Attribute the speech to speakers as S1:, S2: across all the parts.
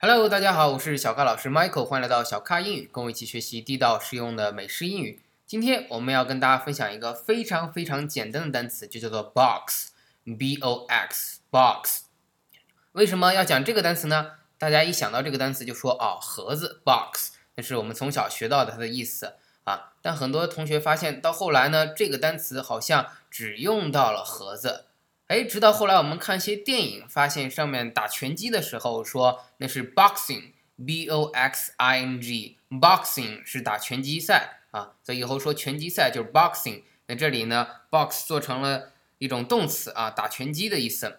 S1: Hello，大家好，我是小咖老师 Michael，欢迎来到小咖英语，跟我一起学习地道实用的美式英语。今天我们要跟大家分享一个非常非常简单的单词，就叫做 box，b o x，box。为什么要讲这个单词呢？大家一想到这个单词就说哦，盒子 box，那是我们从小学到的它的意思啊。但很多同学发现到后来呢，这个单词好像只用到了盒子。哎，直到后来我们看一些电影，发现上面打拳击的时候说那是 boxing，b o x i n g，boxing 是打拳击赛啊，所以以后说拳击赛就是 boxing。那这里呢，box 做成了一种动词啊，打拳击的意思。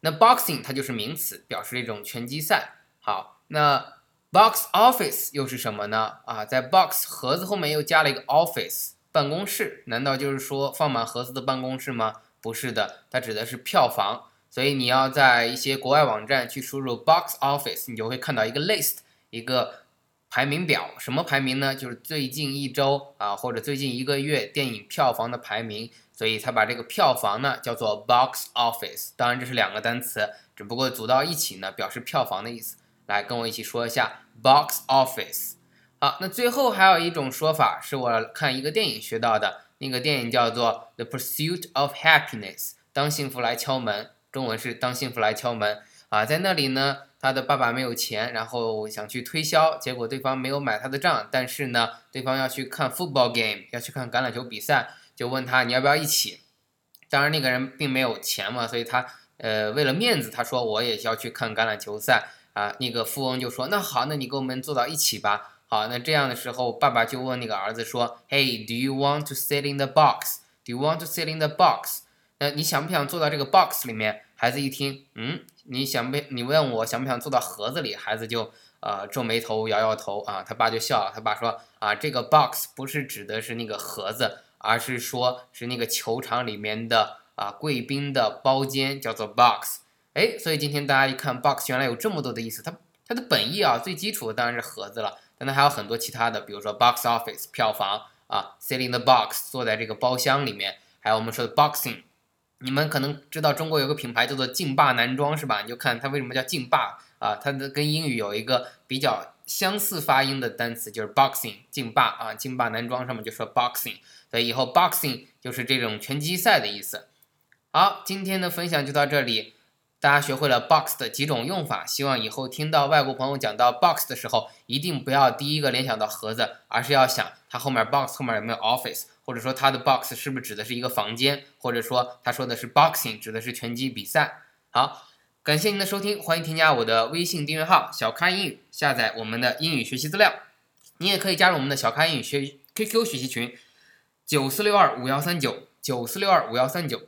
S1: 那 boxing 它就是名词，表示一种拳击赛。好，那 box office 又是什么呢？啊，在 box 盒子后面又加了一个 office，办公室，难道就是说放满盒子的办公室吗？不是的，它指的是票房，所以你要在一些国外网站去输入 box office，你就会看到一个 list，一个排名表。什么排名呢？就是最近一周啊，或者最近一个月电影票房的排名。所以它把这个票房呢叫做 box office。当然这是两个单词，只不过组到一起呢表示票房的意思。来跟我一起说一下 box office。好，那最后还有一种说法是我看一个电影学到的。那个电影叫做《The Pursuit of Happiness》，当幸福来敲门，中文是当幸福来敲门啊。在那里呢，他的爸爸没有钱，然后想去推销，结果对方没有买他的账，但是呢，对方要去看 football game，要去看橄榄球比赛，就问他你要不要一起。当然那个人并没有钱嘛，所以他呃为了面子，他说我也要去看橄榄球赛啊。那个富翁就说那好，那你跟我们坐到一起吧。好，那这样的时候，爸爸就问那个儿子说：“Hey, do you want to sit in the box? Do you want to sit in the box？” 那你想不想坐到这个 box 里面？孩子一听，嗯，你想不？你问我想不想坐到盒子里？孩子就呃皱眉头，摇摇头啊。他爸就笑了，他爸说：“啊，这个 box 不是指的是那个盒子，而是说是那个球场里面的啊贵宾的包间，叫做 box。”哎，所以今天大家一看 box，原来有这么多的意思。它它的本意啊，最基础的当然是盒子了。但它还有很多其他的，比如说 box office 票房啊，sit in the box 坐在这个包厢里面，还有我们说的 boxing。你们可能知道中国有个品牌叫做劲霸男装是吧？你就看它为什么叫劲霸啊？它的跟英语有一个比较相似发音的单词就是 boxing，劲霸啊，劲霸男装上面就说 boxing，所以以后 boxing 就是这种拳击赛的意思。好，今天的分享就到这里。大家学会了 box 的几种用法，希望以后听到外国朋友讲到 box 的时候，一定不要第一个联想到盒子，而是要想它后面 box 后面有没有 office，或者说它的 box 是不是指的是一个房间，或者说他说的是 boxing 指的是拳击比赛。好，感谢您的收听，欢迎添加我的微信订阅号小咖英语，下载我们的英语学习资料。你也可以加入我们的小咖英语学 QQ 学习群，九四六二五幺三九九四六二五幺三九。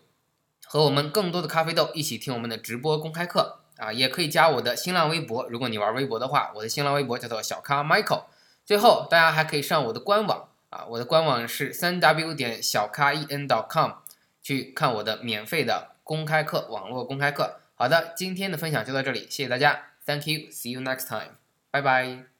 S1: 和我们更多的咖啡豆一起听我们的直播公开课啊，也可以加我的新浪微博。如果你玩微博的话，我的新浪微博叫做小咖 Michael。最后，大家还可以上我的官网啊，我的官网是三 w 点小咖 en.com，去看我的免费的公开课，网络公开课。好的，今天的分享就到这里，谢谢大家，Thank you，See you next time，拜拜。